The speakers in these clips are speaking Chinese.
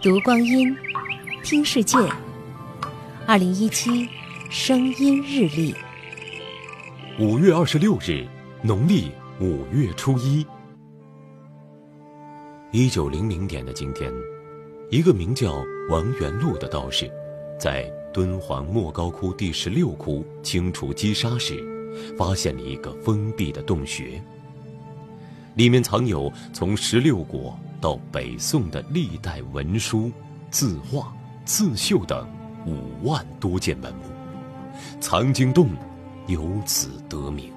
读光阴，听世界。二零一七声音日历，五月二十六日，农历五月初一。一九零零年的今天，一个名叫王元禄的道士，在敦煌莫高窟第十六窟清除积沙时，发现了一个封闭的洞穴，里面藏有从十六国。到北宋的历代文书、字画、刺绣等五万多件文物，藏经洞由此得名。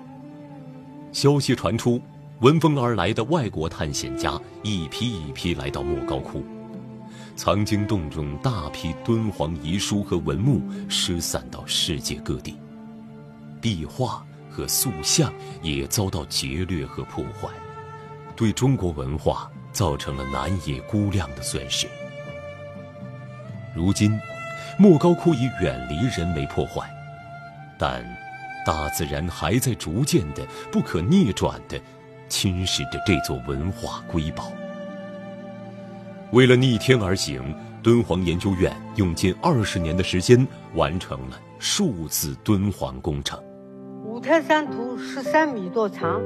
消息传出，闻风而来的外国探险家一批一批来到莫高窟，藏经洞中大批敦煌遗书和文物失散到世界各地，壁画和塑像也遭到劫掠和破坏，对中国文化。造成了难以估量的损失。如今，莫高窟已远离人为破坏，但大自然还在逐渐的、不可逆转的侵蚀着这座文化瑰宝。为了逆天而行，敦煌研究院用近二十年的时间完成了数字敦煌工程。五台山图十三米多长，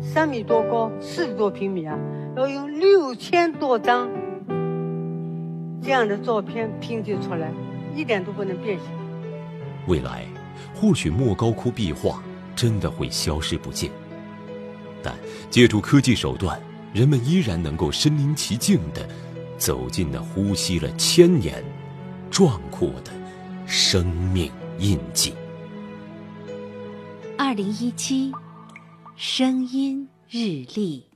三米多高，四十多平米啊。要用六千多张这样的照片拼接出来，一点都不能变形。未来，或许莫高窟壁画真的会消失不见，但借助科技手段，人们依然能够身临其境的走进那呼吸了千年、壮阔的生命印记。二零一七，声音日历。